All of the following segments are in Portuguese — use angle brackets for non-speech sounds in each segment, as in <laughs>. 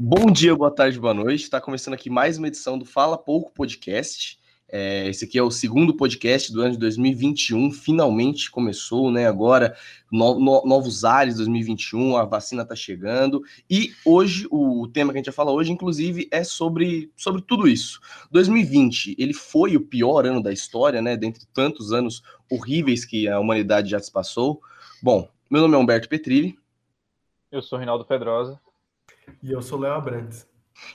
Bom dia, boa tarde, boa noite. Está começando aqui mais uma edição do Fala Pouco Podcast. É, esse aqui é o segundo podcast do ano de 2021. Finalmente começou, né? Agora, no, no, novos ares 2021, a vacina está chegando. E hoje, o, tema que a gente vai falar hoje, inclusive, é sobre, sobre tudo isso. 2020, ele foi o pior ano da história, né? Dentre tantos anos horríveis que a humanidade já se passou. Bom, meu nome é Humberto Petrilli. Eu sou Rinaldo Pedrosa. E eu sou Léo Abrantes.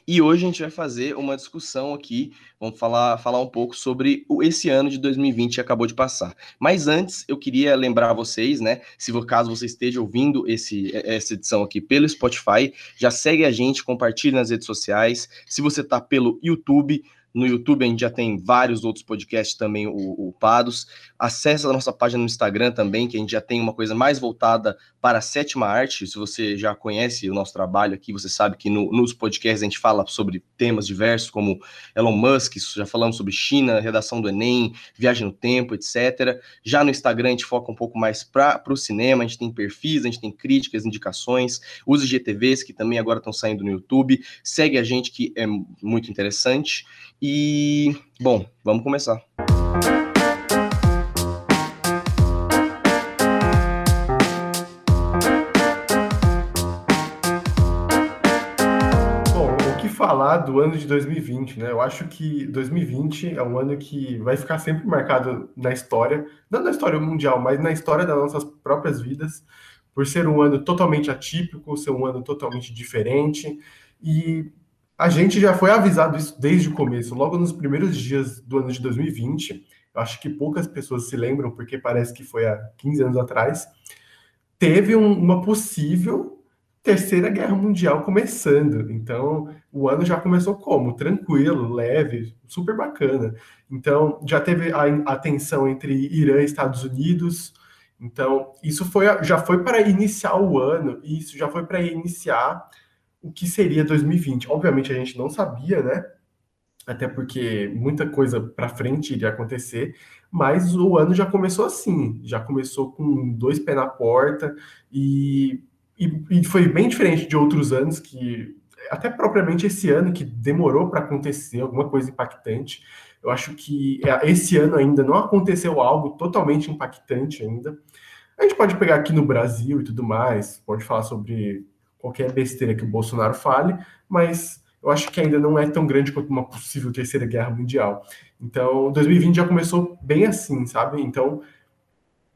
E hoje a gente vai fazer uma discussão aqui, vamos falar, falar um pouco sobre esse ano de 2020 que acabou de passar. Mas antes, eu queria lembrar vocês, né, se for caso você esteja ouvindo esse, essa edição aqui pelo Spotify, já segue a gente, compartilhe nas redes sociais. Se você está pelo YouTube, no YouTube a gente já tem vários outros podcasts também upados. Acesse a nossa página no Instagram também, que a gente já tem uma coisa mais voltada para a sétima arte. Se você já conhece o nosso trabalho aqui, você sabe que no, nos podcasts a gente fala sobre temas diversos, como Elon Musk, já falamos sobre China, redação do Enem, viagem no tempo, etc. Já no Instagram a gente foca um pouco mais para o cinema, a gente tem perfis, a gente tem críticas, indicações, os IGTVs que também agora estão saindo no YouTube. Segue a gente que é muito interessante. E, bom, vamos começar. Bom, o que falar do ano de 2020, né? Eu acho que 2020 é um ano que vai ficar sempre marcado na história, não na história mundial, mas na história das nossas próprias vidas, por ser um ano totalmente atípico, ser um ano totalmente diferente. E a gente já foi avisado isso desde o começo, logo nos primeiros dias do ano de 2020. Eu acho que poucas pessoas se lembram, porque parece que foi há 15 anos atrás. Teve um, uma possível terceira guerra mundial começando. Então, o ano já começou como? Tranquilo, leve, super bacana. Então, já teve a, a tensão entre Irã e Estados Unidos. Então, isso foi, já foi para iniciar o ano, e isso já foi para iniciar o que seria 2020. Obviamente a gente não sabia, né? Até porque muita coisa para frente iria acontecer, mas o ano já começou assim, já começou com dois pés na porta e, e, e foi bem diferente de outros anos que até propriamente esse ano que demorou para acontecer alguma coisa impactante. Eu acho que esse ano ainda não aconteceu algo totalmente impactante ainda. A gente pode pegar aqui no Brasil e tudo mais, pode falar sobre qualquer besteira que o Bolsonaro fale, mas eu acho que ainda não é tão grande quanto uma possível terceira guerra mundial. Então, 2020 já começou bem assim, sabe? Então,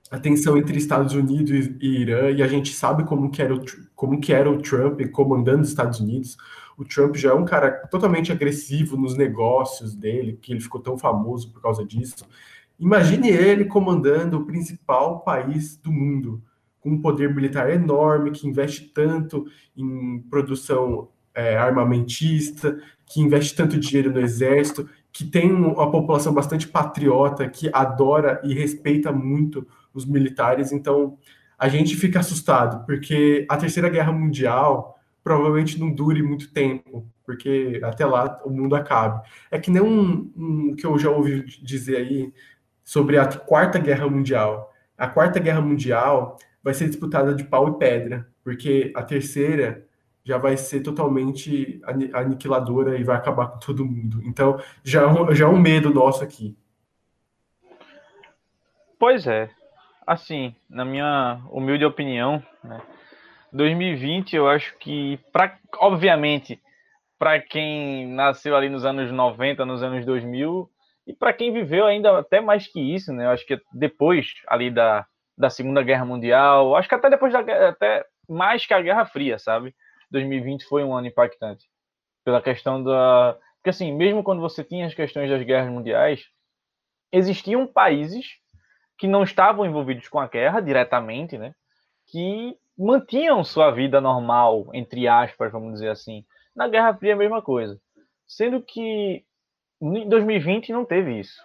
a tensão entre Estados Unidos e Irã, e a gente sabe como que era o, como que era o Trump comandando os Estados Unidos. O Trump já é um cara totalmente agressivo nos negócios dele, que ele ficou tão famoso por causa disso. Imagine ele comandando o principal país do mundo um poder militar enorme, que investe tanto em produção é, armamentista, que investe tanto dinheiro no exército, que tem uma população bastante patriota, que adora e respeita muito os militares. Então, a gente fica assustado, porque a Terceira Guerra Mundial provavelmente não dure muito tempo, porque até lá o mundo acabe. É que nem um, um que eu já ouvi dizer aí sobre a Quarta Guerra Mundial. A Quarta Guerra Mundial vai ser disputada de pau e pedra, porque a terceira já vai ser totalmente aniquiladora e vai acabar com todo mundo. Então, já, é já é um medo nosso aqui. Pois é. Assim, na minha humilde opinião, né, 2020 eu acho que, pra, obviamente, para quem nasceu ali nos anos 90, nos anos 2000, e para quem viveu ainda até mais que isso, né? Eu acho que depois ali da da Segunda Guerra Mundial, acho que até depois da até mais que a Guerra Fria, sabe? 2020 foi um ano impactante pela questão da porque assim, mesmo quando você tinha as questões das guerras mundiais, existiam países que não estavam envolvidos com a guerra diretamente, né? Que mantinham sua vida normal, entre aspas, vamos dizer assim. Na Guerra Fria a mesma coisa. Sendo que em 2020 não teve isso.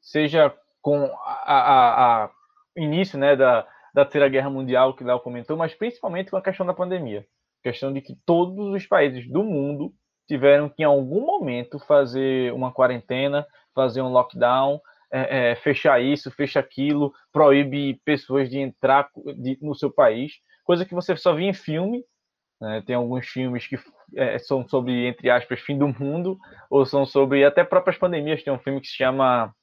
Seja com a, a, início né, da, da Terceira Guerra Mundial, que Léo comentou, mas principalmente com a questão da pandemia. Questão de que todos os países do mundo tiveram que, em algum momento, fazer uma quarentena, fazer um lockdown, é, é, fechar isso, fechar aquilo, proíbe pessoas de entrar de, no seu país, coisa que você só via em filme. Né? Tem alguns filmes que é, são sobre, entre aspas, fim do mundo, ou são sobre até próprias pandemias. Tem um filme que se chama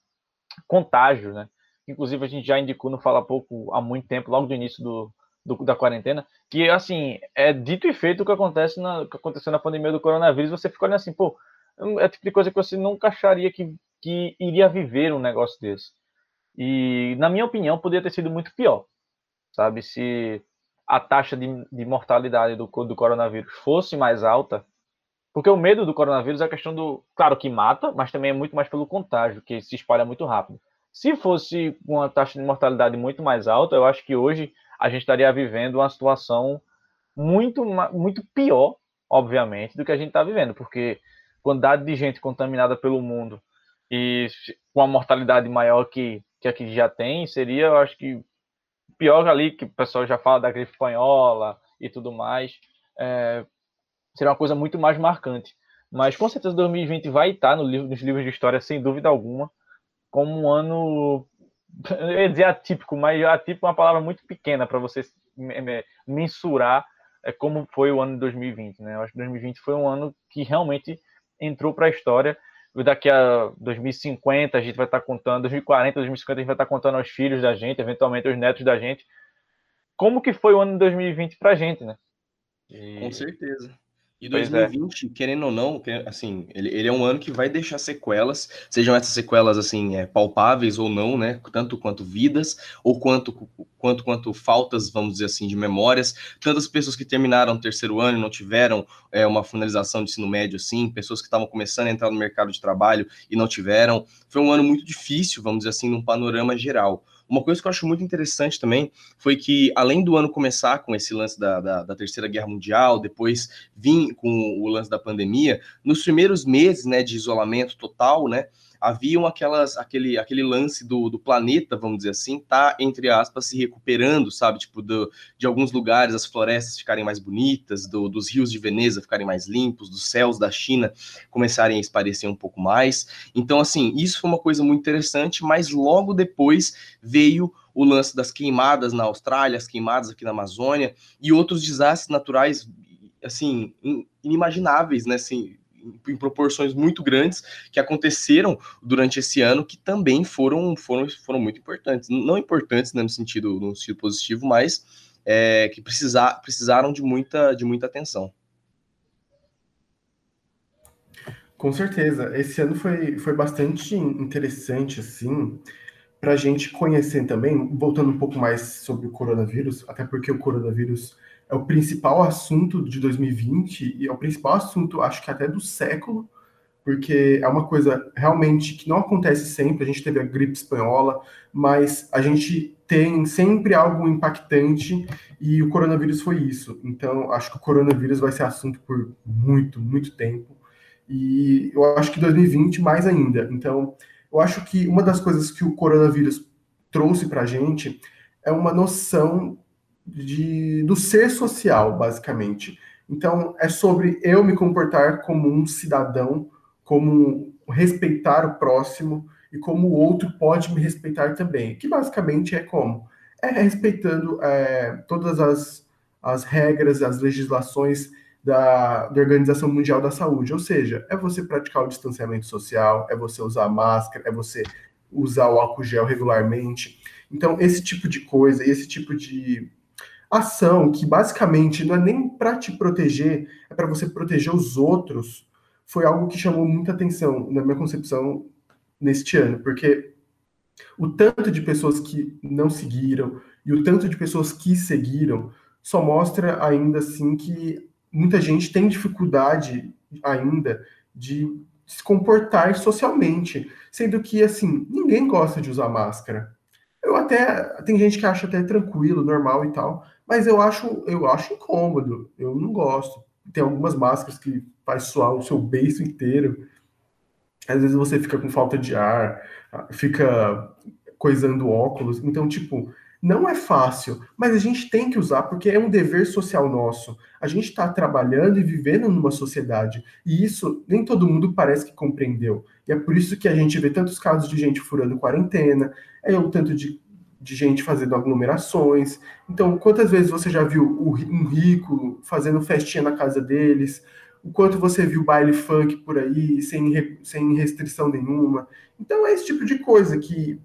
Contágio, né? Inclusive a gente já indicou no Fala Pouco há muito tempo, logo do início do, do, da quarentena, que assim, é dito e feito o que acontece na, que aconteceu na pandemia do coronavírus, você fica olhando assim, pô, é o tipo de coisa que você nunca acharia que, que iria viver um negócio desse. E, na minha opinião, poderia ter sido muito pior, sabe? Se a taxa de, de mortalidade do, do coronavírus fosse mais alta, porque o medo do coronavírus é a questão do, claro que mata, mas também é muito mais pelo contágio, que se espalha muito rápido. Se fosse uma taxa de mortalidade muito mais alta, eu acho que hoje a gente estaria vivendo uma situação muito, muito pior, obviamente, do que a gente está vivendo, porque quantidade de gente contaminada pelo mundo e com a mortalidade maior que, que aqui já tem, seria, eu acho que, pior ali, que o pessoal já fala da gripe espanhola e tudo mais, é, seria uma coisa muito mais marcante. Mas com certeza 2020 vai estar no livro, nos livros de história, sem dúvida alguma, como um ano eu ia dizer atípico, mas atípico é uma palavra muito pequena para você mensurar é, como foi o ano de 2020. Né? Eu acho que 2020 foi um ano que realmente entrou para a história. Daqui a 2050 a gente vai estar tá contando, 2040, 2050 a gente vai estar tá contando aos filhos da gente, eventualmente aos netos da gente, como que foi o ano de 2020 para a gente, né? E... Com certeza. E 2020, é. querendo ou não, assim, ele, ele, é um ano que vai deixar sequelas, sejam essas sequelas assim é, palpáveis ou não, né? Tanto quanto vidas ou quanto quanto quanto faltas, vamos dizer assim, de memórias. Tantas pessoas que terminaram o terceiro ano e não tiveram é, uma finalização de ensino médio, assim, pessoas que estavam começando a entrar no mercado de trabalho e não tiveram. Foi um ano muito difícil, vamos dizer assim, num panorama geral. Uma coisa que eu acho muito interessante também foi que, além do ano começar com esse lance da, da, da Terceira Guerra Mundial, depois vir com o lance da pandemia, nos primeiros meses né, de isolamento total, né, haviam aquelas, aquele, aquele lance do, do planeta, vamos dizer assim, tá, entre aspas, se recuperando, sabe? Tipo, do, de alguns lugares as florestas ficarem mais bonitas, do, dos rios de Veneza ficarem mais limpos, dos céus da China começarem a esparecer um pouco mais. Então, assim, isso foi uma coisa muito interessante, mas logo depois veio o lance das queimadas na Austrália, as queimadas aqui na Amazônia e outros desastres naturais, assim, inimagináveis, né? Assim, em proporções muito grandes que aconteceram durante esse ano que também foram, foram, foram muito importantes. Não importantes né, no, sentido, no sentido positivo, mas é, que precisar, precisaram de muita, de muita atenção. Com certeza. Esse ano foi, foi bastante interessante, assim, para a gente conhecer também, voltando um pouco mais sobre o coronavírus, até porque o coronavírus é o principal assunto de 2020 e é o principal assunto, acho que até do século, porque é uma coisa realmente que não acontece sempre. A gente teve a gripe espanhola, mas a gente tem sempre algo impactante e o coronavírus foi isso. Então, acho que o coronavírus vai ser assunto por muito, muito tempo. E eu acho que 2020 mais ainda. Então, eu acho que uma das coisas que o coronavírus trouxe para a gente é uma noção de, do ser social, basicamente. Então, é sobre eu me comportar como um cidadão, como respeitar o próximo e como o outro pode me respeitar também. Que basicamente é como? É respeitando é, todas as, as regras, as legislações da, da Organização Mundial da Saúde. Ou seja, é você praticar o distanciamento social, é você usar máscara, é você usar o álcool gel regularmente. Então, esse tipo de coisa, esse tipo de ação que basicamente não é nem para te proteger, é para você proteger os outros, foi algo que chamou muita atenção na minha concepção neste ano, porque o tanto de pessoas que não seguiram e o tanto de pessoas que seguiram só mostra ainda assim que muita gente tem dificuldade ainda de se comportar socialmente, sendo que assim, ninguém gosta de usar máscara. Eu até tem gente que acha até tranquilo, normal e tal, mas eu acho, eu acho incômodo, eu não gosto. Tem algumas máscaras que faz suar o seu beiço inteiro. Às vezes você fica com falta de ar, fica coisando óculos. Então, tipo, não é fácil, mas a gente tem que usar porque é um dever social nosso. A gente está trabalhando e vivendo numa sociedade. E isso nem todo mundo parece que compreendeu. E é por isso que a gente vê tantos casos de gente furando quarentena, é o tanto de de gente fazendo aglomerações. Então, quantas vezes você já viu um rico fazendo festinha na casa deles, o quanto você viu baile funk por aí, sem, sem restrição nenhuma. Então é esse tipo de coisa que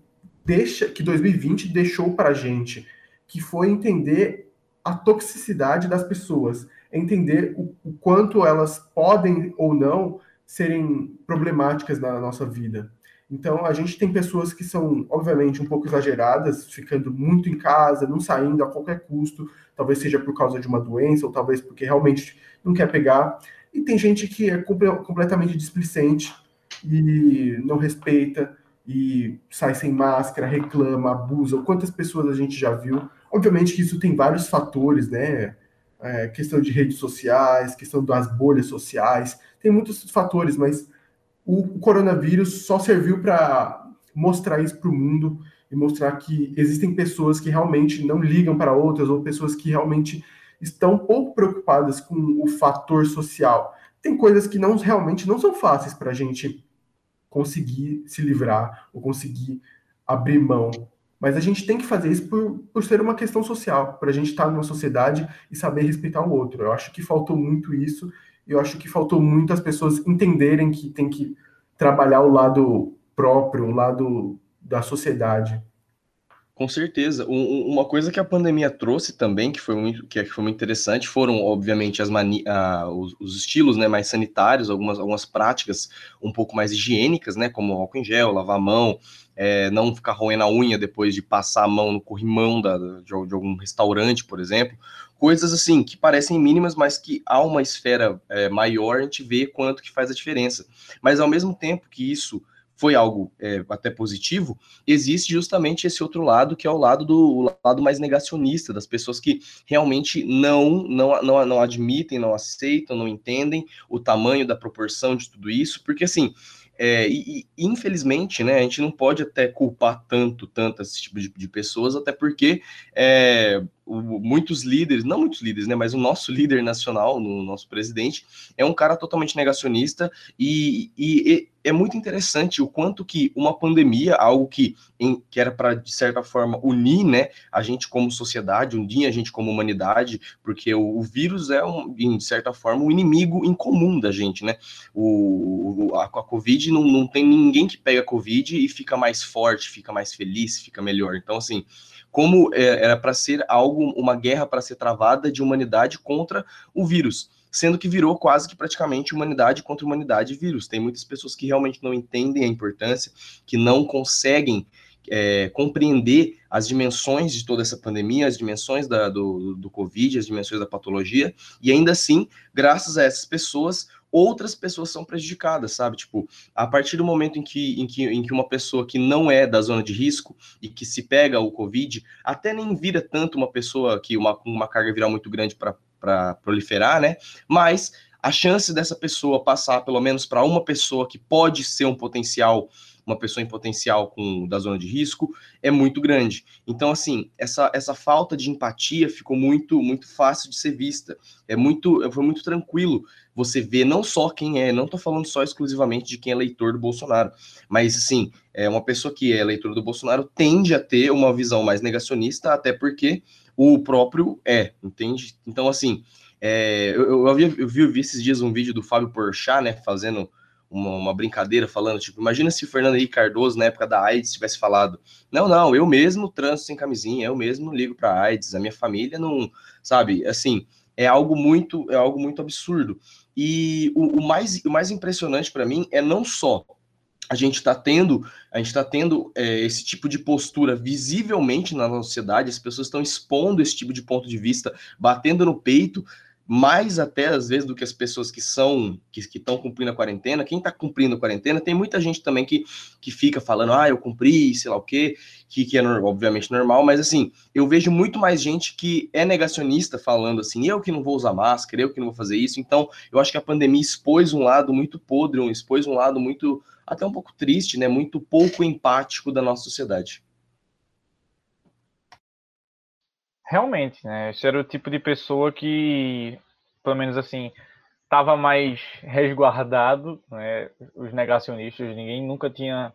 deixa que 2020 deixou para a gente, que foi entender a toxicidade das pessoas, entender o, o quanto elas podem ou não serem problemáticas na nossa vida. Então, a gente tem pessoas que são, obviamente, um pouco exageradas, ficando muito em casa, não saindo a qualquer custo, talvez seja por causa de uma doença, ou talvez porque realmente não quer pegar. E tem gente que é completamente displicente e não respeita, e sai sem máscara, reclama, abusa. Quantas pessoas a gente já viu? Obviamente que isso tem vários fatores, né? É, questão de redes sociais, questão das bolhas sociais, tem muitos fatores, mas o coronavírus só serviu para mostrar isso para o mundo e mostrar que existem pessoas que realmente não ligam para outras ou pessoas que realmente estão pouco preocupadas com o fator social. Tem coisas que não realmente não são fáceis para a gente conseguir se livrar ou conseguir abrir mão. Mas a gente tem que fazer isso por, por ser uma questão social, para a gente estar numa sociedade e saber respeitar o outro. Eu acho que faltou muito isso eu acho que faltou muito as pessoas entenderem que tem que trabalhar o lado próprio, o lado da sociedade. Com certeza. Um, uma coisa que a pandemia trouxe também, que foi muito, que foi muito interessante, foram, obviamente, as mani os, os, estilos né, mais sanitários, algumas, algumas práticas um pouco mais higiênicas, né, como álcool em gel, lavar a mão, é, não ficar roendo a unha depois de passar a mão no corrimão da, de, de algum restaurante, por exemplo coisas assim que parecem mínimas, mas que há uma esfera é, maior, a gente vê quanto que faz a diferença. Mas ao mesmo tempo que isso foi algo é, até positivo, existe justamente esse outro lado, que é o lado do o lado mais negacionista, das pessoas que realmente não, não, não, não admitem, não aceitam, não entendem o tamanho da proporção de tudo isso, porque assim, é, e, e, infelizmente, né, a gente não pode até culpar tanto, tanto esse tipo de, de pessoas, até porque é, o, muitos líderes, não muitos líderes, né, mas o nosso <laughs> líder nacional, o nosso presidente, é um cara totalmente negacionista e, e, é muito interessante o quanto que uma pandemia, algo que, em, que era para, de certa forma, unir né, a gente como sociedade, unir a gente como humanidade, porque o, o vírus é, um, de certa forma, um inimigo em comum da gente, né? O, a, a Covid não, não tem ninguém que pega a Covid e fica mais forte, fica mais feliz, fica melhor. Então, assim, como é, era para ser algo, uma guerra para ser travada de humanidade contra o vírus sendo que virou quase que praticamente humanidade contra humanidade vírus. Tem muitas pessoas que realmente não entendem a importância, que não conseguem é, compreender as dimensões de toda essa pandemia, as dimensões da, do, do Covid, as dimensões da patologia, e ainda assim, graças a essas pessoas, outras pessoas são prejudicadas, sabe? Tipo, a partir do momento em que, em que, em que uma pessoa que não é da zona de risco e que se pega o Covid, até nem vira tanto uma pessoa que uma, uma carga viral muito grande para proliferar, né? Mas a chance dessa pessoa passar pelo menos para uma pessoa que pode ser um potencial uma pessoa em potencial com da zona de risco é muito grande. Então, assim, essa, essa falta de empatia ficou muito muito fácil de ser vista. É muito foi muito tranquilo você ver não só quem é, não estou falando só exclusivamente de quem é leitor do Bolsonaro, mas assim, é uma pessoa que é leitor do Bolsonaro tende a ter uma visão mais negacionista, até porque o próprio é, entende? Então, assim, é, eu, eu, havia, eu vi, eu vi esses dias um vídeo do Fábio Porchat, né, fazendo uma, uma, brincadeira falando, tipo, imagina se o Fernando Henrique Cardoso, na época da AIDS, tivesse falado, não, não, eu mesmo transo sem camisinha, eu mesmo ligo para AIDS, a minha família não, sabe, assim, é algo muito, é algo muito absurdo. E o, o mais, o mais impressionante para mim é não só a gente está tendo, a gente está tendo é, esse tipo de postura visivelmente na nossa sociedade, as pessoas estão expondo esse tipo de ponto de vista, batendo no peito, mais até às vezes do que as pessoas que são que estão cumprindo a quarentena. Quem está cumprindo a quarentena, tem muita gente também que, que fica falando, ah, eu cumpri, sei lá o quê, que, que é obviamente normal, mas assim, eu vejo muito mais gente que é negacionista falando assim, eu que não vou usar máscara, eu que não vou fazer isso. Então, eu acho que a pandemia expôs um lado muito podre, expôs um lado muito, até um pouco triste, né? Muito pouco empático da nossa sociedade. Realmente, né? Esse era o tipo de pessoa que, pelo menos assim, estava mais resguardado, né? Os negacionistas, ninguém nunca tinha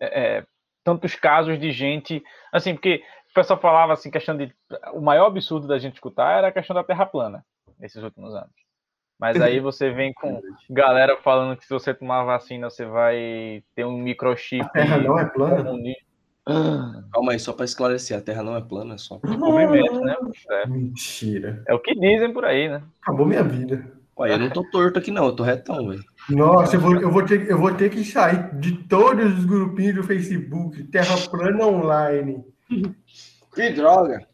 é, é, tantos casos de gente, assim, porque o pessoal falava assim, questão de o maior absurdo da gente escutar era a questão da Terra plana nesses últimos anos. Mas aí <laughs> você vem com galera falando que se você tomar vacina, você vai ter um microchip. A terra não é plana? Calma aí, só para esclarecer, a Terra não é plana, é só descobrimento, né? É. Mentira. É o que dizem por aí, né? Acabou minha vida. Ué, eu não tô torto aqui não, eu tô retão, velho. Nossa, eu vou, eu, vou ter, eu vou ter que sair de todos os grupinhos do Facebook, Terra Plana Online. <laughs> Que droga!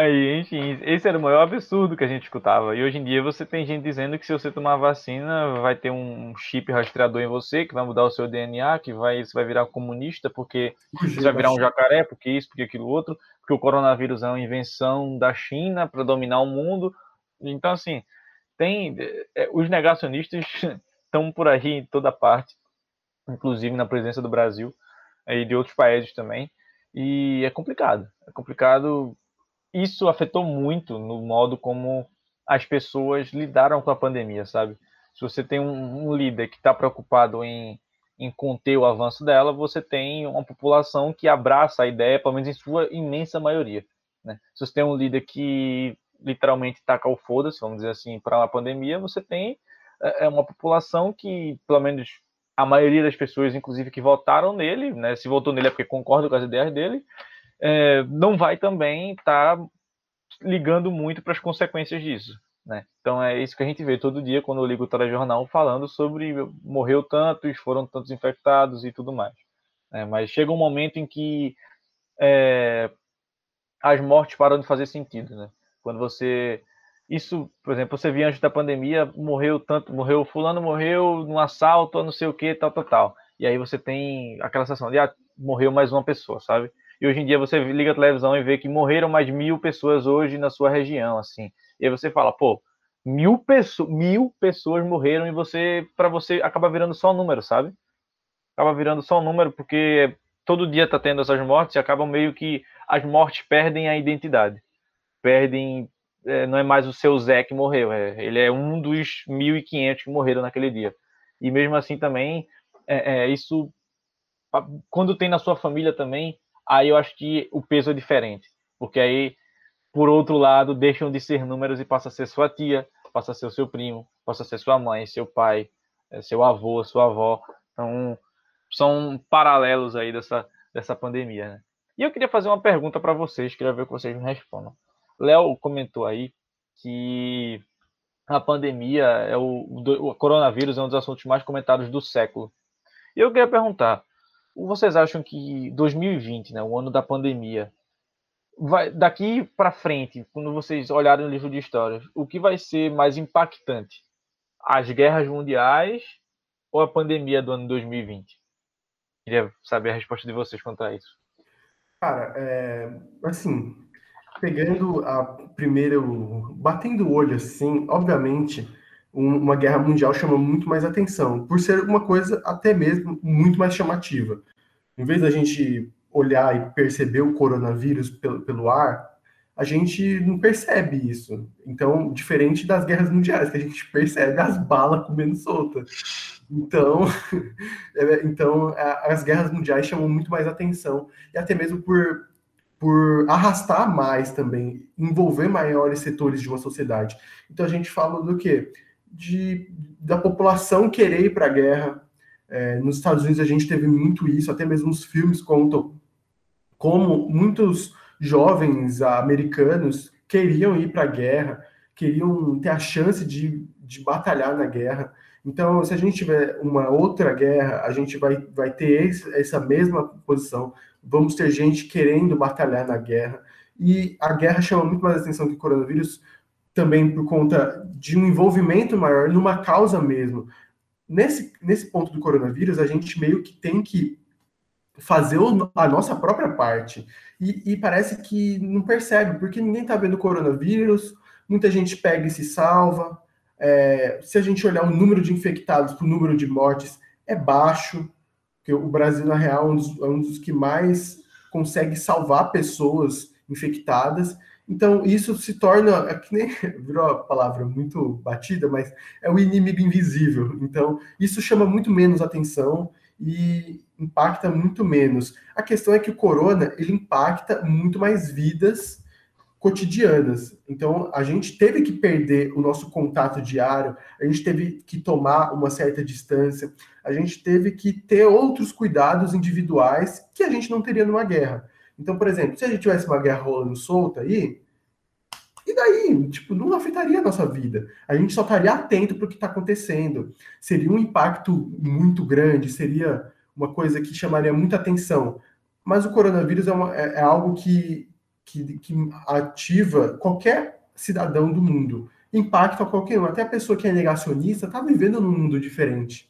Aí, enfim, esse era o maior absurdo que a gente escutava. E hoje em dia você tem gente dizendo que se você tomar vacina, vai ter um chip rastreador em você, que vai mudar o seu DNA, que vai, você vai virar comunista, porque você vai virar um jacaré, porque isso, porque aquilo outro, porque o coronavírus é uma invenção da China para dominar o mundo. Então, assim, tem. É, os negacionistas <laughs> estão por aí em toda parte, inclusive na presença do Brasil e de outros países também. E é complicado. É complicado isso afetou muito no modo como as pessoas lidaram com a pandemia, sabe? Se você tem um, um líder que está preocupado em, em conter o avanço dela, você tem uma população que abraça a ideia, pelo menos em sua imensa maioria. Né? Se você tem um líder que literalmente taca o foda-se, vamos dizer assim, para a pandemia, você tem é, é, uma população que, pelo menos a maioria das pessoas, inclusive, que votaram nele, né, se votou nele é porque concorda com as ideias dele, é, não vai também estar tá ligando muito para as consequências disso. Né? Então é isso que a gente vê todo dia quando eu ligo o telejornal falando sobre morreu tantos, foram tantos infectados e tudo mais. É, mas chega um momento em que é, as mortes param de fazer sentido. Né? Quando você. Isso, por exemplo, você via antes da pandemia, morreu tanto, morreu, fulano morreu num assalto, não sei o que, tal, tal, tal. E aí você tem aquela sensação de ah, morreu mais uma pessoa, sabe? E hoje em dia você liga a televisão e vê que morreram mais mil pessoas hoje na sua região, assim. E aí você fala, pô, mil, mil pessoas morreram e você, para você, acaba virando só um número, sabe? Acaba virando só um número porque todo dia tá tendo essas mortes e acabam meio que as mortes perdem a identidade. Perdem, é, não é mais o seu Zé que morreu, é, ele é um dos 1.500 que morreram naquele dia. E mesmo assim também, é, é, isso, quando tem na sua família também, aí eu acho que o peso é diferente. Porque aí, por outro lado, deixam de ser números e passa a ser sua tia, passa a ser o seu primo, passa a ser sua mãe, seu pai, é, seu avô, sua avó. Então, são paralelos aí dessa, dessa pandemia, né? E eu queria fazer uma pergunta para vocês, queria ver que vocês me respondam. Léo comentou aí que a pandemia é o, o coronavírus é um dos assuntos mais comentados do século. E eu queria perguntar, vocês acham que 2020, né, o ano da pandemia, vai daqui para frente, quando vocês olharem no livro de histórias, o que vai ser mais impactante? As guerras mundiais ou a pandemia do ano 2020? Queria saber a resposta de vocês quanto a isso. Cara, é, assim, pegando a primeiro, batendo o olho assim, obviamente, uma guerra mundial chama muito mais atenção, por ser uma coisa até mesmo muito mais chamativa. Em vez da gente olhar e perceber o coronavírus pelo, pelo ar, a gente não percebe isso. Então, diferente das guerras mundiais, que a gente percebe as balas comendo solta. Então, <laughs> é, então as guerras mundiais chamam muito mais atenção, e até mesmo por, por arrastar mais também, envolver maiores setores de uma sociedade. Então, a gente fala do quê? De, da população querer ir para a guerra. É, nos Estados Unidos a gente teve muito isso, até mesmo os filmes contam como muitos jovens americanos queriam ir para a guerra, queriam ter a chance de, de batalhar na guerra. Então, se a gente tiver uma outra guerra, a gente vai, vai ter esse, essa mesma posição. Vamos ter gente querendo batalhar na guerra. E a guerra chama muito mais atenção que o coronavírus, também por conta de um envolvimento maior numa causa mesmo. Nesse, nesse ponto do coronavírus, a gente meio que tem que fazer a nossa própria parte. E, e parece que não percebe, porque ninguém está vendo coronavírus, muita gente pega e se salva. É, se a gente olhar o número de infectados para o número de mortes, é baixo, porque o Brasil, na real, é um dos, é um dos que mais consegue salvar pessoas infectadas, então, isso se torna, é que nem <laughs> virou a palavra muito batida, mas é o inimigo invisível. Então, isso chama muito menos atenção e impacta muito menos. A questão é que o corona, ele impacta muito mais vidas cotidianas. Então, a gente teve que perder o nosso contato diário, a gente teve que tomar uma certa distância, a gente teve que ter outros cuidados individuais que a gente não teria numa guerra. Então, por exemplo, se a gente tivesse uma guerra rolando solta aí, e daí? Tipo, não afetaria a nossa vida. A gente só estaria atento para o que está acontecendo. Seria um impacto muito grande, seria uma coisa que chamaria muita atenção. Mas o coronavírus é, uma, é, é algo que que, que ativa qualquer cidadão do mundo, impacta qualquer um. Até a pessoa que é negacionista está vivendo num mundo diferente.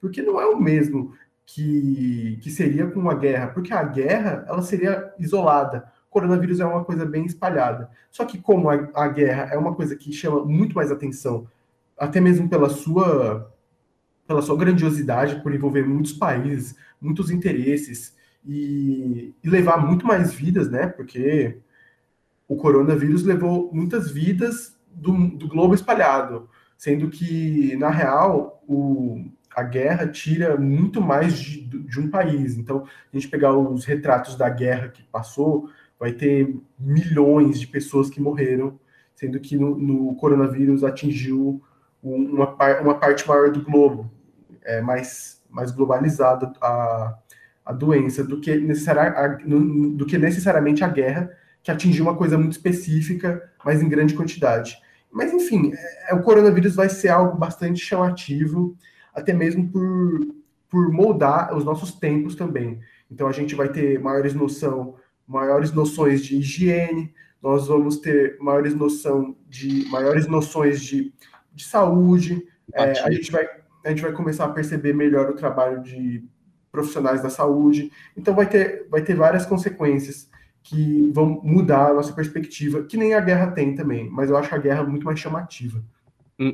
Porque não é o mesmo que, que seria com uma guerra, porque a guerra ela seria isolada. O coronavírus é uma coisa bem espalhada. Só que como a, a guerra é uma coisa que chama muito mais atenção, até mesmo pela sua pela sua grandiosidade, por envolver muitos países, muitos interesses, e, e levar muito mais vidas, né? Porque o coronavírus levou muitas vidas do, do globo espalhado, sendo que, na real, o, a guerra tira muito mais de, de, um país. Então, a gente pegar os retratos da guerra que passou, vai ter milhões de pessoas que morreram, sendo que no, no coronavírus atingiu uma, uma parte maior do globo, é mais, mais globalizada a, a doença do que, necessari do que necessariamente a guerra, que atingiu uma coisa muito específica, mas em grande quantidade. Mas, enfim, é, o coronavírus vai ser algo bastante chamativo, até mesmo por, por moldar os nossos tempos também. Então, a gente vai ter maiores noção, maiores noções de higiene, nós vamos ter maiores noção de maiores noções de, de saúde. É, a gente vai a gente vai começar a perceber melhor o trabalho de profissionais da saúde. Então vai ter, vai ter várias consequências que vão mudar a nossa perspectiva, que nem a guerra tem também, mas eu acho a guerra muito mais chamativa.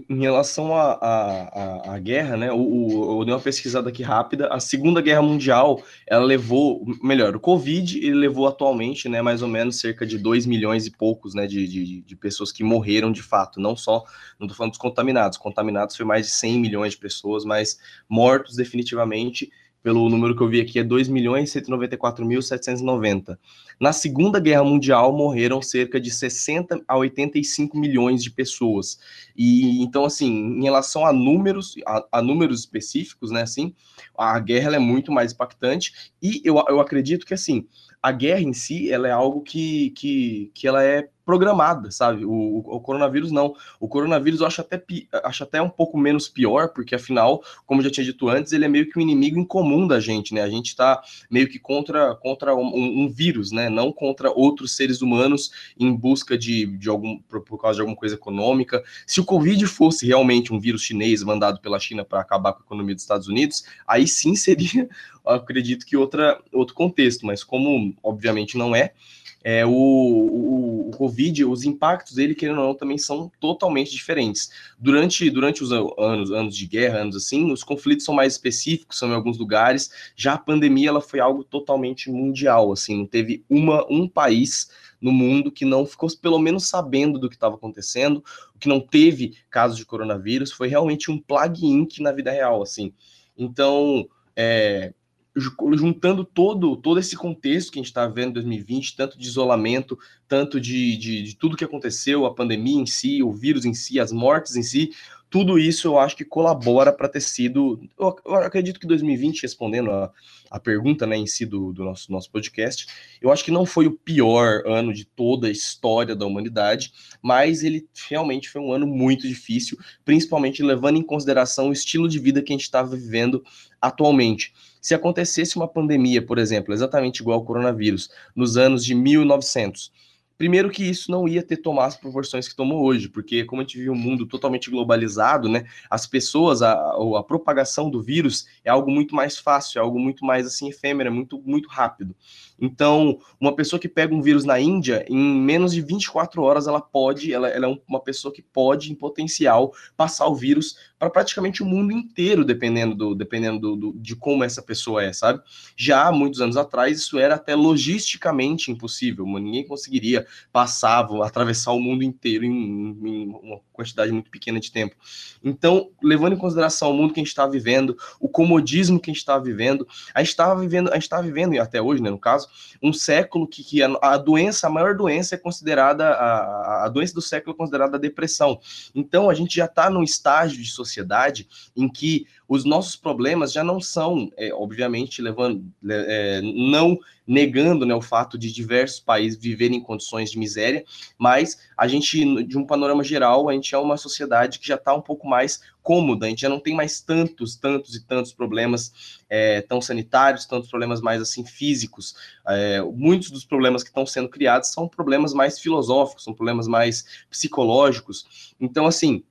Em, relação à guerra, né, o, o, eu dei uma pesquisada aqui rápida, a Segunda Guerra Mundial, ela levou, melhor, o Covid, ele levou atualmente, né, mais ou menos cerca de 2 milhões e poucos, né, de, de, de pessoas que morreram de fato, não só, não estou falando dos contaminados, contaminados foi mais de 100 milhões de pessoas, mas mortos definitivamente, pelo número que eu vi aqui, é 2.194.790. Na Segunda Guerra Mundial morreram cerca de 60 a 85 milhões de pessoas. E então, assim, em relação a números, a, a números específicos, né, assim, a guerra é muito mais impactante. E eu, eu acredito que, assim, a guerra em si, ela é algo que, que, que ela é programada, sabe? O, o, coronavírus não. O coronavírus eu acho até, acho até um pouco menos pior, porque afinal, como já tinha dito antes, ele é meio que um inimigo incomum da gente, né? A gente está meio que contra, contra um, um, vírus, né? Não contra outros seres humanos em busca de, de algum, por, por causa de alguma coisa econômica. Se o Covid fosse realmente um vírus chinês mandado pela China para acabar com a economia dos Estados Unidos, aí sim <laughs> seria, acredito que outra, outro contexto, mas como obviamente não é, é, o, o, o, Covid, os impactos dele, querendo ou não, também são totalmente diferentes. Durante, durante os anos, anos de guerra, anos assim, os conflitos são mais específicos, são em alguns lugares. Já a pandemia, ela foi algo totalmente mundial, assim, não teve uma, um país no mundo que não ficou pelo menos sabendo do que estava acontecendo, que não teve casos de coronavírus, foi realmente um plug-in na vida real, assim. Então, é, juntando todo, todo esse contexto que a gente está vendo em 2020, tanto de isolamento, tanto de, de, de, tudo que aconteceu, a pandemia em si, o vírus em si, as mortes em si, tudo isso eu acho que colabora para ter sido. Eu, acredito que 2020, respondendo a, a pergunta né, em si do, do nosso, nosso podcast, eu acho que não foi o pior ano de toda a história da humanidade, mas ele realmente foi um ano muito difícil, principalmente levando em consideração o estilo de vida que a gente estava vivendo atualmente. Se acontecesse uma pandemia, por exemplo, exatamente igual ao coronavírus, nos anos de 1900, Primeiro que isso não ia ter tomado as proporções que tomou hoje, porque como a gente vive um mundo totalmente globalizado, né, as pessoas, a, a propagação do vírus é algo muito mais fácil, é algo muito mais assim efêmero, muito muito rápido. Então, uma pessoa que pega um vírus na Índia, em menos de 24 horas ela pode, ela, ela é uma pessoa que pode, em potencial, passar o vírus para praticamente o mundo inteiro, dependendo, do, dependendo do, do, de como essa pessoa é, sabe? Já há muitos anos atrás, isso era até logisticamente impossível, ninguém conseguiria passar, atravessar o mundo inteiro em, em uma quantidade muito pequena de tempo. Então, levando em consideração o mundo que a gente está vivendo, o comodismo que a gente está vivendo, a gente estava vivendo, a gente está vivendo até hoje, né, no caso, um século que, que a, a, doença, a maior doença é considerada a, a doença do século é considerada a depressão. Então, a gente já está num estágio de sociedade em que os nossos problemas já não são, é, obviamente, levando, é, não negando né, o fato de diversos países viverem em condições de miséria, mas a gente, de um panorama geral, a gente é uma sociedade que já está um pouco mais cômoda, a gente já não tem mais tantos, tantos e tantos problemas é, tão sanitários, tantos problemas mais assim físicos. É, muitos dos problemas que estão sendo criados são problemas mais filosóficos, são problemas mais psicológicos. Então, assim,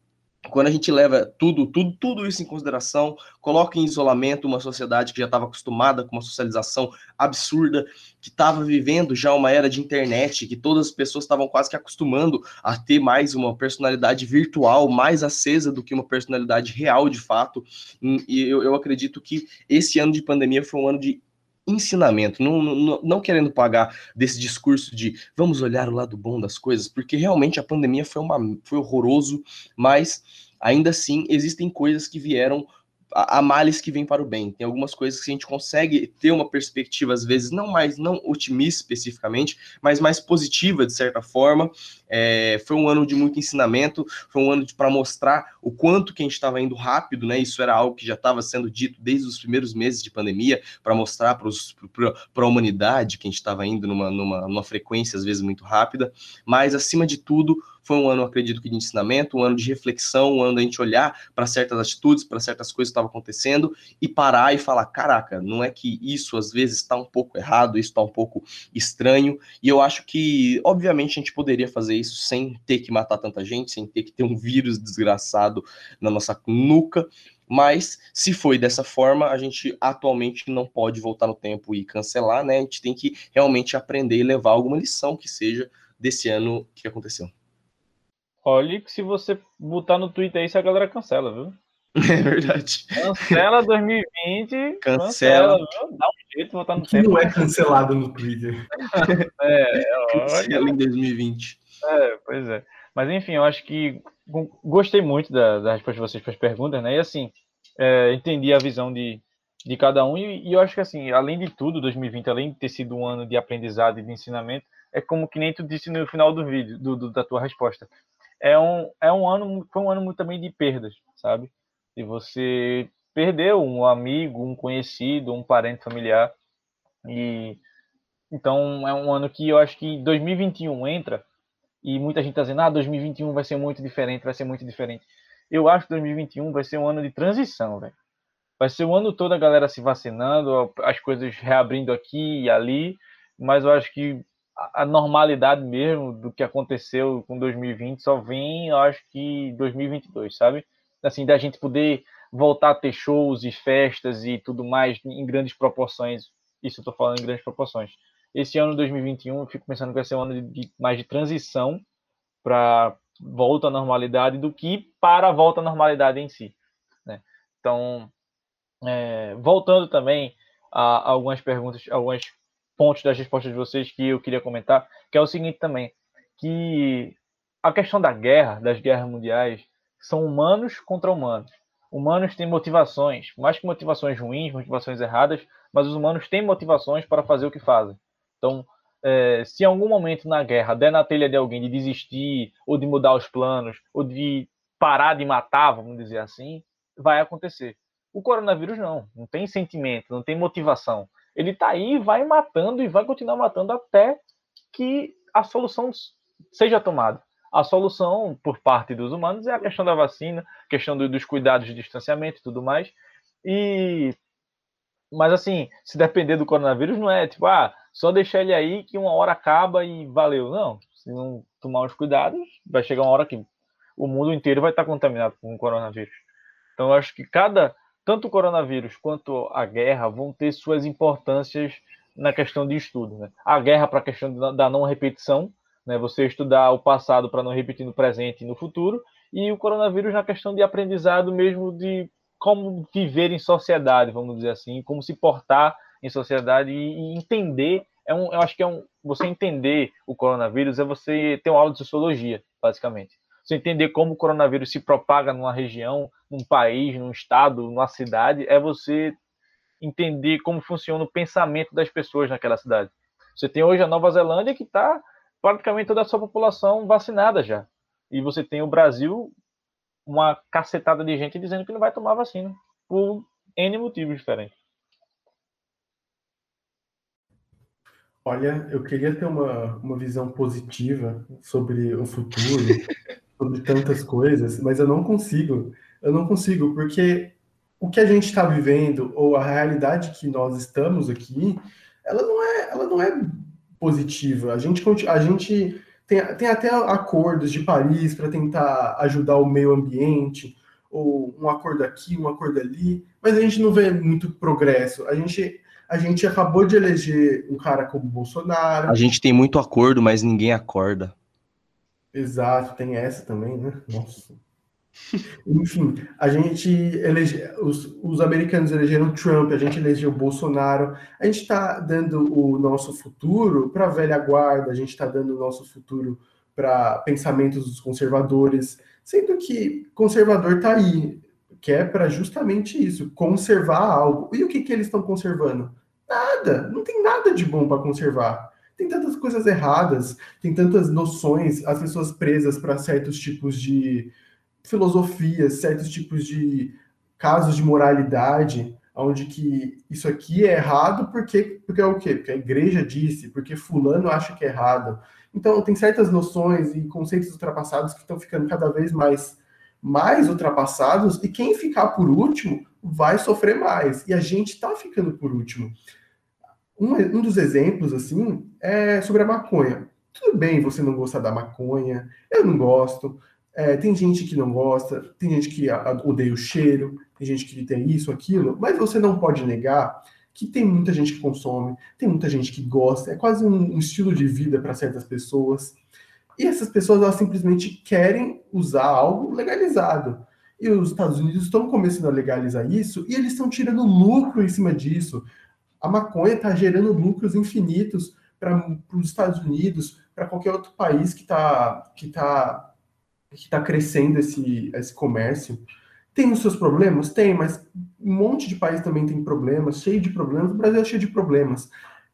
quando a gente leva tudo, tudo, tudo isso em consideração, coloca em isolamento uma sociedade que já estava acostumada com uma socialização absurda, que estava vivendo já uma era de internet, que todas as pessoas estavam quase que acostumando a ter mais uma personalidade virtual mais acesa do que uma personalidade real de fato. E eu, eu acredito que esse ano de pandemia foi um ano de ensinamento, não, não, não, querendo pagar desse discurso de vamos olhar o lado bom das coisas, porque realmente a pandemia foi, uma, foi horroroso, mas ainda assim existem coisas que vieram há males que vêm para o bem. Tem algumas coisas que a gente consegue ter uma perspectiva, às vezes, não mais, não otimista especificamente, mas mais positiva, de certa forma. É, foi um ano de muito ensinamento, foi um ano para mostrar o quanto que a gente estava indo rápido, né? Isso era algo que já estava sendo dito desde os primeiros meses de pandemia, para mostrar para a humanidade que a gente estava indo numa, numa, numa frequência, às vezes, muito rápida. Mas, acima de tudo, foi um ano, acredito que, de ensinamento, um ano de reflexão, um ano da gente olhar para certas atitudes, para certas coisas que estavam acontecendo e parar e falar: caraca, não é que isso às vezes está um pouco errado, isso está um pouco estranho. E eu acho que, obviamente, a gente poderia fazer isso sem ter que matar tanta gente, sem ter que ter um vírus desgraçado na nossa nuca. Mas se foi dessa forma, a gente atualmente não pode voltar no tempo e cancelar, né? A gente tem que realmente aprender e levar alguma lição que seja desse ano que aconteceu. Olha que se você botar no Twitter aí, a galera cancela, viu? <laughs> É verdade. Cancela 2020. Cancela. cancela Dá um jeito de botar no que tempo. não é cancelado no Twitter. <laughs> é, cancela em 2020. É, pois é. Mas enfim, eu acho que gostei muito da, da resposta de vocês para as perguntas, né? E assim, é, entendi a visão de, de cada um. E, e, eu acho que assim, além de tudo, 2020, além de ter sido um ano de aprendizado e de ensinamento, é como que nem tu disse no final do vídeo, do, do da tua resposta é um, é um ano, foi um ano muito também de perdas, sabe? E você perdeu um amigo, um conhecido, um parente familiar. E então é um ano que eu acho que 2021 entra e muita gente está dizendo, ah, 2021 vai ser muito diferente, vai ser muito diferente. Eu acho que 2021 vai ser um ano de transição, velho. Vai ser o ano todo a galera se vacinando, as coisas reabrindo aqui e ali, mas eu acho que a normalidade mesmo do que aconteceu com 2020 só vem, eu acho que 2022, sabe? Assim, da gente poder voltar a ter shows e festas e tudo mais em grandes proporções. Isso eu tô falando em grandes proporções. Esse ano 2021, eu fico pensando que vai ser um ano de, mais de transição para volta à normalidade do que para a volta à normalidade em si. Né? Então, é, voltando também a algumas perguntas, algumas pontos das respostas de vocês que eu queria comentar, que é o seguinte também, que a questão da guerra, das guerras mundiais, são humanos contra humanos. Humanos têm motivações, mais que motivações ruins, motivações erradas, mas os humanos têm motivações para fazer o que fazem. Então, é, se em algum momento na guerra der na telha de alguém de desistir, ou de mudar os planos, ou de parar de matar, vamos dizer assim, vai acontecer. O coronavírus não, não tem sentimento, não tem motivação ele está aí, vai matando e vai continuar matando até que a solução seja tomada. A solução por parte dos humanos é a questão da vacina, questão dos cuidados de distanciamento e tudo mais. E mas assim, se depender do coronavírus, não é tipo, ah, só deixar ele aí que uma hora acaba e valeu. Não, se não tomar os cuidados, vai chegar uma hora que o mundo inteiro vai estar contaminado com o coronavírus. Então, eu acho que cada tanto o coronavírus quanto a guerra vão ter suas importâncias na questão de estudo. Né? A guerra para a questão da não repetição, né? você estudar o passado para não repetir no presente e no futuro, e o coronavírus na questão de aprendizado mesmo de como viver em sociedade, vamos dizer assim, como se portar em sociedade e, entender. É um, eu acho que é um, você entender o coronavírus é você ter uma aula de sociologia, basicamente. Você entender como o coronavírus se propaga numa região, num país, num estado, numa cidade, é você entender como funciona o pensamento das pessoas naquela cidade. Você tem hoje a Nova Zelândia que está praticamente toda a sua população vacinada já. E você tem o Brasil, uma cacetada de gente dizendo que não vai tomar vacina, por N motivos diferentes. Olha, eu queria ter uma, uma visão positiva sobre o futuro, <laughs> sobre tantas coisas, mas eu não consigo. Eu não consigo, porque o que a gente está vivendo, ou a realidade que nós estamos aqui, ela não é, ela não é positiva. A gente, a gente tem, tem até acordos de Paris para tentar ajudar o meio ambiente, ou um acordo aqui, um acordo ali, mas a gente não vê muito progresso. A gente a gente acabou de eleger um cara como Bolsonaro. A gente tem muito acordo, mas ninguém acorda. Exato, tem essa também, né? Nossa. Enfim, a gente elege, os, os americanos elegeram Trump, a gente elegeu Bolsonaro, a gente está dando o nosso futuro para a velha guarda, a gente está dando o nosso futuro para pensamentos dos conservadores, sendo que conservador está aí, que é para justamente isso, conservar algo. E o que, que eles estão conservando? Nada, não tem nada de bom para conservar. Tem tantas coisas erradas, tem tantas noções, as pessoas presas para certos tipos de filosofias, certos tipos de casos de moralidade, onde que isso aqui é errado porque, porque é o quê? Porque a igreja disse, porque fulano acha que é errado. Então, tem certas noções e conceitos ultrapassados que estão ficando cada vez mais mais ultrapassados e quem ficar por último vai sofrer mais. E a gente está ficando por último. Um, um dos exemplos, assim, é sobre a maconha. Tudo bem você não gostar da maconha, eu não gosto. É, tem gente que não gosta, tem gente que odeia o cheiro, tem gente que tem isso, aquilo, mas você não pode negar que tem muita gente que consome, tem muita gente que gosta, é quase um, um estilo de vida para certas pessoas. E essas pessoas elas simplesmente querem usar algo legalizado. E os Estados Unidos estão começando a legalizar isso e eles estão tirando lucro em cima disso. A maconha está gerando lucros infinitos para os Estados Unidos, para qualquer outro país que está que tá, que tá crescendo esse, esse comércio. Tem os seus problemas? Tem, mas um monte de país também tem problemas, cheio de problemas. O Brasil é cheio de problemas.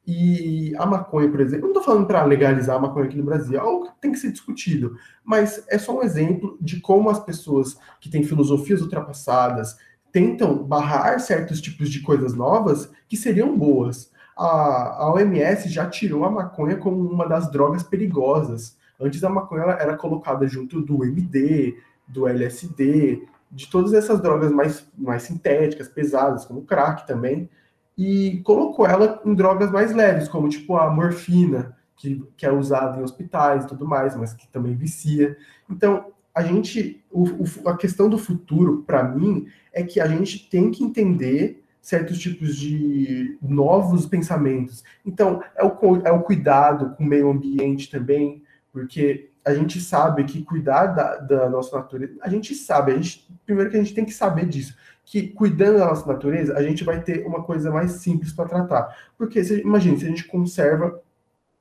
E a maconha, por exemplo, eu não estou falando para legalizar a maconha aqui no Brasil, é algo que tem que ser discutido, mas é só um exemplo de como as pessoas que têm filosofias ultrapassadas tentam barrar certos tipos de coisas novas que seriam boas. A, a OMS já tirou a maconha como uma das drogas perigosas. Antes a maconha era colocada junto do MD, do LSD, de todas essas drogas mais, mais sintéticas, pesadas, como o crack também e colocou ela em drogas mais leves, como tipo a morfina, que, que é usada em hospitais e tudo mais, mas que também vicia. Então, a gente, o, o, a questão do futuro, para mim, é que a gente tem que entender certos tipos de novos pensamentos. Então, é o, é o cuidado com o meio ambiente também, porque a gente sabe que cuidar da, da nossa natureza, a gente sabe, a gente, primeiro que a gente tem que saber disso que cuidando da nossa natureza, a gente vai ter uma coisa mais simples para tratar. Porque, se, imagine, se a gente conserva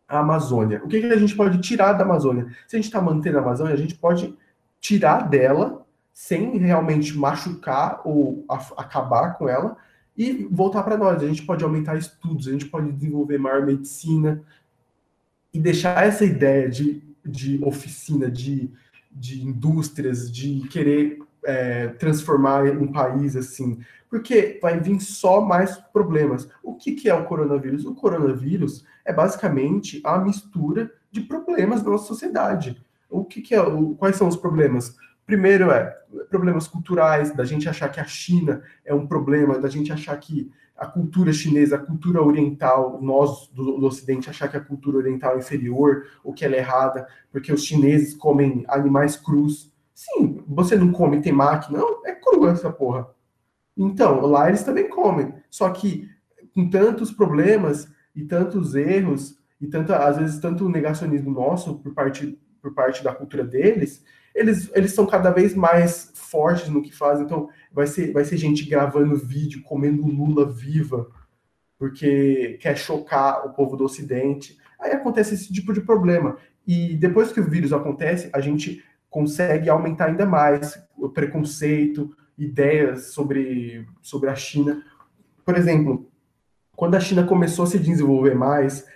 a Amazônia, o que, que a gente pode tirar da Amazônia? Se a gente está mantendo a Amazônia, a gente pode tirar dela sem realmente machucar ou acabar com ela e voltar para nós. A gente pode aumentar estudos, a gente pode desenvolver maior medicina e deixar essa ideia de, de oficina, de, de indústrias, de querer é, transformar um país assim, porque vai vir só mais problemas. O que, que é o coronavírus? O coronavírus é basicamente a mistura de problemas da nossa sociedade. O que, que é? O, quais são os problemas? Primeiro é problemas culturais, da gente achar que a China é um problema, da gente achar que a cultura chinesa, a cultura oriental, nós do, do, Ocidente achar que a cultura oriental é inferior, ou que ela é errada, porque os chineses comem animais crus. Sim, você não come temaki, não? É cru essa porra. Então, lá eles também comem. Só que com tantos problemas e tantos erros, e tanto, às vezes tanto negacionismo nosso por parte, por parte da cultura deles, eles, eles são cada vez mais fortes no que fazem. Então, vai ser, vai ser gente gravando vídeo, comendo Lula viva, porque quer chocar o povo do Ocidente. Aí acontece esse tipo de problema. E depois que o vírus acontece, a gente consegue aumentar ainda mais o preconceito, ideias sobre, sobre a China. Por exemplo, quando a China começou a se desenvolver mais,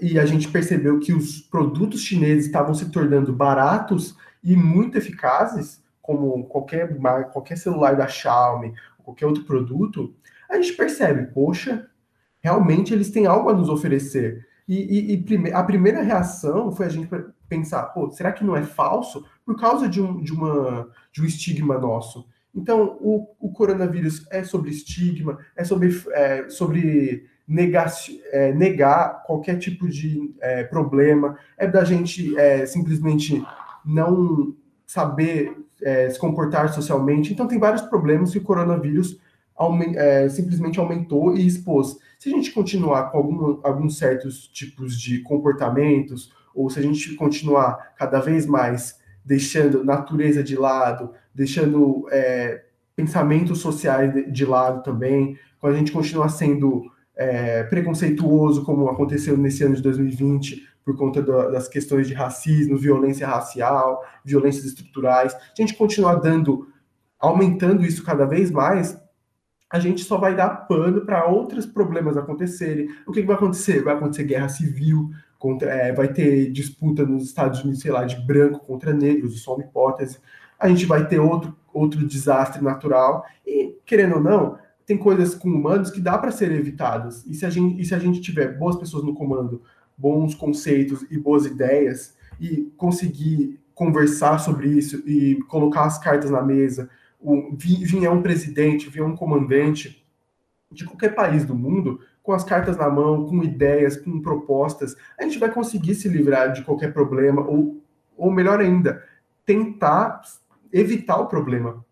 e a gente percebeu que os produtos chineses estavam se tornando baratos e muito eficazes, como qualquer, qualquer celular da Xiaomi, qualquer outro produto, a gente percebe, poxa, realmente eles têm algo a nos oferecer. E, e, e prime a primeira reação foi a gente pensar, pô, será que não é falso? Por causa de um, de uma, de um estigma nosso. Então, o, o coronavírus é sobre estigma, é sobre, é, sobre negar, é, negar qualquer tipo de é, problema, é da gente é, simplesmente não saber é, se comportar socialmente. Então, tem vários problemas que o coronavírus é, simplesmente aumentou e expôs. Se a gente continuar com algum, alguns certos tipos de comportamentos, ou se a gente continuar cada vez mais deixando natureza de lado, deixando é, pensamentos sociais de, de, lado também, quando a gente continuar sendo é, preconceituoso, como aconteceu nesse ano de 2020, por conta do, das questões de racismo, violência racial, violências estruturais, se a gente continuar dando, aumentando isso cada vez mais, a gente só vai dar pano para outros problemas acontecerem. O que, que, vai acontecer? Vai acontecer guerra civil, contra, é, vai ter disputa nos Estados Unidos, sei lá, de branco contra negros, isso é uma hipótese. A gente vai ter outro, outro desastre natural. E, querendo ou não, tem coisas com humanos que dá para ser evitadas. E se, a gente, e se a gente tiver boas pessoas no comando, bons conceitos e boas ideias, e conseguir conversar sobre isso e colocar as cartas na mesa, um, vinha um presidente, vinha um comandante de qualquer país do mundo, com as cartas na mão, com ideias, com propostas, a gente vai conseguir se livrar de qualquer problema, ou, ou melhor ainda, tentar evitar o problema.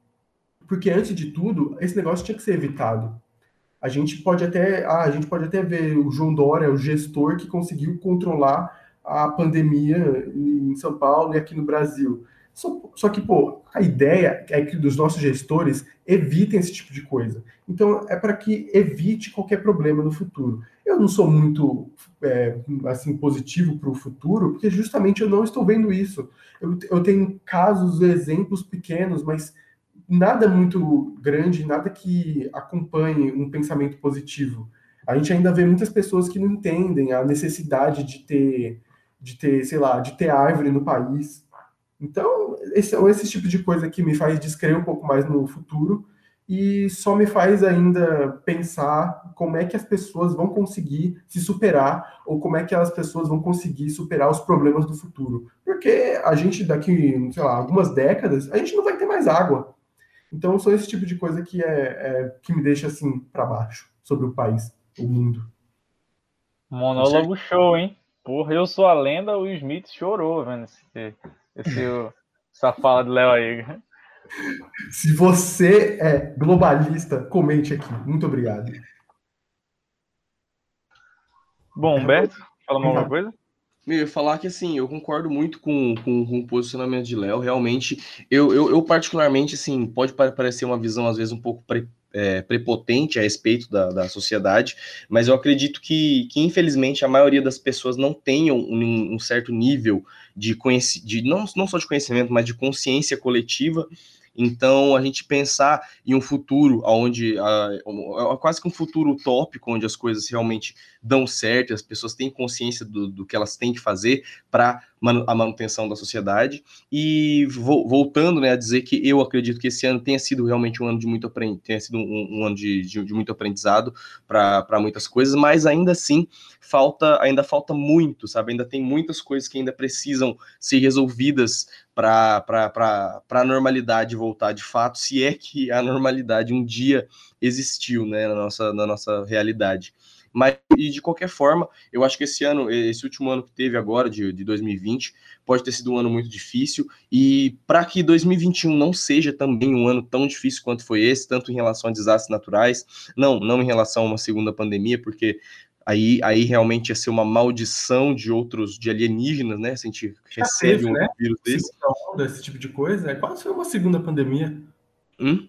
Porque antes de tudo, esse negócio tinha que ser evitado. A gente pode até, ah, a gente pode até ver o João Dória, o gestor que conseguiu controlar a pandemia em São Paulo e aqui no Brasil. Só, só, que, pô, a ideia é que os nossos gestores evitem esse tipo de coisa. Então, é para que evite qualquer problema no futuro. Eu não sou muito, é, assim, positivo para o futuro, porque justamente eu não estou vendo isso. Eu, eu tenho casos, exemplos pequenos, mas nada muito grande, nada que acompanhe um pensamento positivo. A gente ainda vê muitas pessoas que não entendem a necessidade de ter, de ter, sei lá, de ter árvore no país então, esse, esse tipo de coisa que me faz descrever um pouco mais no futuro e só me faz ainda pensar como é que as pessoas vão conseguir se superar ou como é que as pessoas vão conseguir superar os problemas do futuro. Porque a gente daqui, sei lá, algumas décadas, a gente não vai ter mais água. Então, só esse tipo de coisa que é, é que me deixa assim para baixo sobre o país, o mundo. Monólogo show, hein? Porra, eu sou a lenda, o Smith chorou vendo esse, esse, essa fala do Léo aí. <laughs> Se você é globalista, comente aqui. Muito obrigado. Bom, Humberto, fala uma então. Coisa? Eu falar que assim, eu concordo muito com, com, com o posicionamento de Léo. Realmente, eu, eu, eu, particularmente, assim, pode parecer uma visão, às vezes, um pouco pre, é, prepotente a respeito da, da sociedade, mas eu acredito que, que, infelizmente, a maioria das pessoas não tenham um, um certo nível de conhecimento, não, não só de conhecimento, mas de consciência coletiva então, a gente pensar em um futuro onde é quase que um futuro utópico, onde as coisas realmente dão certo, as pessoas têm consciência do, do que elas têm que fazer para a manutenção da sociedade. E voltando né, a dizer que eu acredito que esse ano tenha sido realmente um ano de muito aprendizado, tenha sido um, um ano de, de, de, muito aprendizado para muitas coisas, mas ainda assim falta, ainda falta muito, sabe? Ainda tem muitas coisas que ainda precisam ser resolvidas para a normalidade voltar de fato, se é que a normalidade um dia existiu né, na, nossa, na nossa realidade. Mas, e de qualquer forma, eu acho que esse ano, esse último ano que teve agora, de, de 2020, pode ter sido um ano muito difícil. E para que 2021 não seja também um ano tão difícil quanto foi esse, tanto em relação a desastres naturais, não, não em relação a uma segunda pandemia, porque aí, aí realmente ia ser uma maldição de outros, de alienígenas, né? Se a gente recebe teve, um né? vírus desse. Esse tipo de coisa, é quase foi uma segunda pandemia. Hum?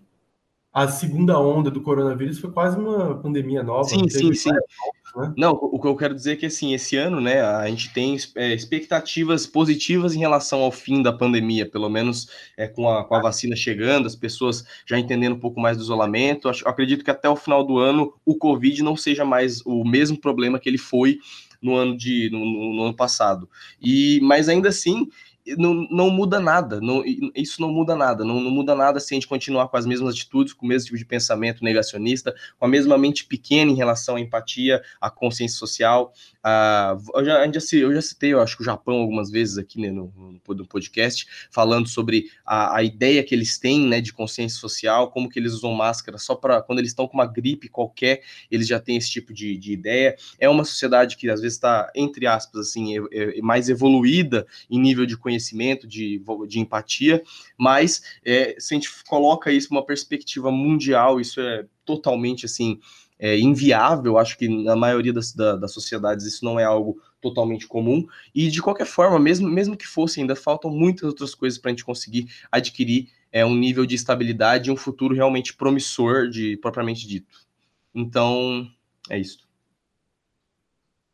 A segunda onda do coronavírus foi quase uma pandemia nova. Sim, sim, sim. Né? Não, o que eu quero dizer é que assim, esse ano, né, a gente tem é, expectativas positivas em relação ao fim da pandemia, pelo menos é, com, a, com a vacina chegando, as pessoas já entendendo um pouco mais do isolamento. Acho, acredito que até o final do ano o Covid não seja mais o mesmo problema que ele foi no ano de no, no ano passado. E mas ainda assim, não, não muda nada, não, isso não muda nada, não, não, muda nada se a gente continuar com as mesmas atitudes, com o mesmo tipo de pensamento negacionista, com a mesma mente pequena em relação à empatia, à consciência social. A, eu, já, eu, já, eu já citei, eu acho que o Japão algumas vezes aqui né, no, no, podcast, falando sobre a, a, ideia que eles têm né, de consciência social, como que eles usam máscara só para quando eles estão com uma gripe qualquer, eles já têm esse tipo de, de ideia. É uma sociedade que às vezes está, entre aspas, assim, é, é mais evoluída em nível de conhecimento conhecimento, de, de empatia, mas é, se a gente coloca isso numa perspectiva mundial, isso é totalmente assim é, inviável. Acho que na maioria das, da, das sociedades isso não é algo totalmente comum. E de qualquer forma, mesmo, mesmo que fosse, ainda faltam muitas outras coisas para a gente conseguir adquirir é, um nível de estabilidade e um futuro realmente promissor, de propriamente dito. Então, é isso.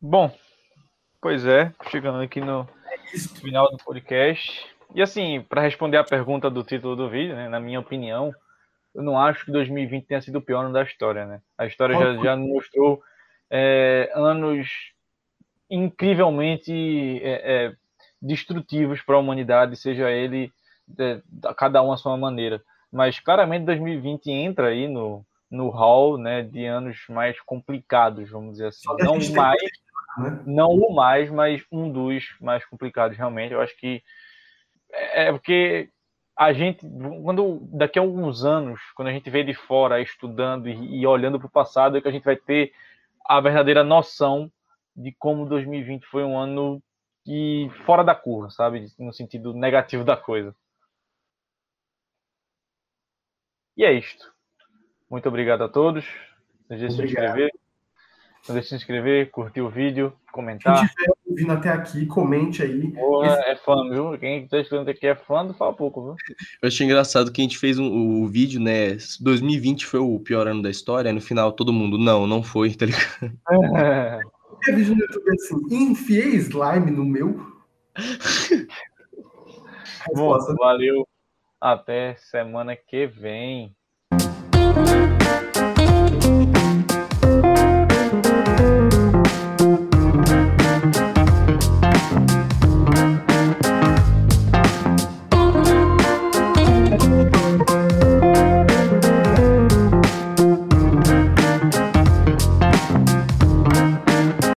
Bom, pois é, chegando aqui no, final do podcast. E assim, para responder a pergunta do título do vídeo, né, na minha opinião, eu não acho que 2020 tenha sido o pior ano da história, né? A história já, já mostrou é, anos incrivelmente é, é, destrutivos para a humanidade, seja ele é, cada um à sua maneira. Mas claramente 2020 entra aí no, no hall né, de anos mais complicados, vamos dizer assim. Não mais, né? Não o mais, mas um dos mais complicados, realmente. Eu acho que é, é porque a gente, quando daqui a alguns anos, quando a gente vê de fora estudando e, e olhando para o passado, é que a gente vai ter a verdadeira noção de como 2020 foi um ano que fora da curva, sabe, no sentido negativo da coisa. E é isto. Muito obrigado a todos. Não se inscrever. Não deixe de se inscrever, curtir o vídeo, comentar. Quem estiver ouvindo até aqui, comente aí. Boa, Esse... É fã, viu? Quem está escutando aqui é fã, não fala pouco, viu? Eu achei engraçado que a gente fez um, o vídeo, né? 2020 foi o pior ano da história, no final todo mundo, não, não foi, tá ligado? É. É vídeo no YouTube assim, enfiei slime no meu. <laughs> Bom, valeu. Até semana que vem.